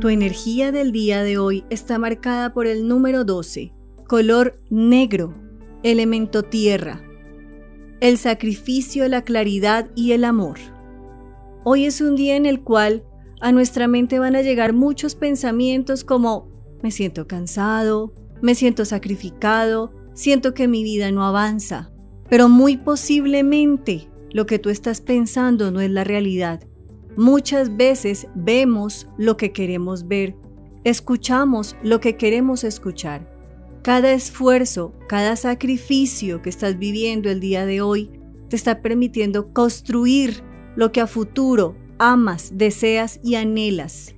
Tu energía del día de hoy está marcada por el número 12, color negro, elemento tierra, el sacrificio, la claridad y el amor. Hoy es un día en el cual a nuestra mente van a llegar muchos pensamientos como me siento cansado, me siento sacrificado, siento que mi vida no avanza, pero muy posiblemente lo que tú estás pensando no es la realidad. Muchas veces vemos lo que queremos ver, escuchamos lo que queremos escuchar. Cada esfuerzo, cada sacrificio que estás viviendo el día de hoy te está permitiendo construir lo que a futuro amas, deseas y anhelas.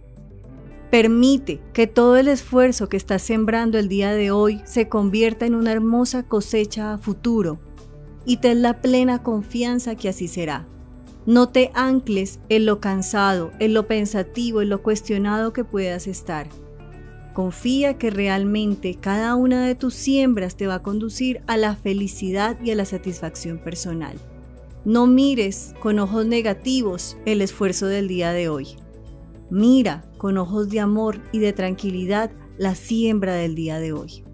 Permite que todo el esfuerzo que estás sembrando el día de hoy se convierta en una hermosa cosecha a futuro y ten la plena confianza que así será. No te ancles en lo cansado, en lo pensativo, en lo cuestionado que puedas estar. Confía que realmente cada una de tus siembras te va a conducir a la felicidad y a la satisfacción personal. No mires con ojos negativos el esfuerzo del día de hoy. Mira con ojos de amor y de tranquilidad la siembra del día de hoy.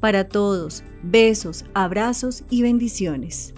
Para todos, besos, abrazos y bendiciones.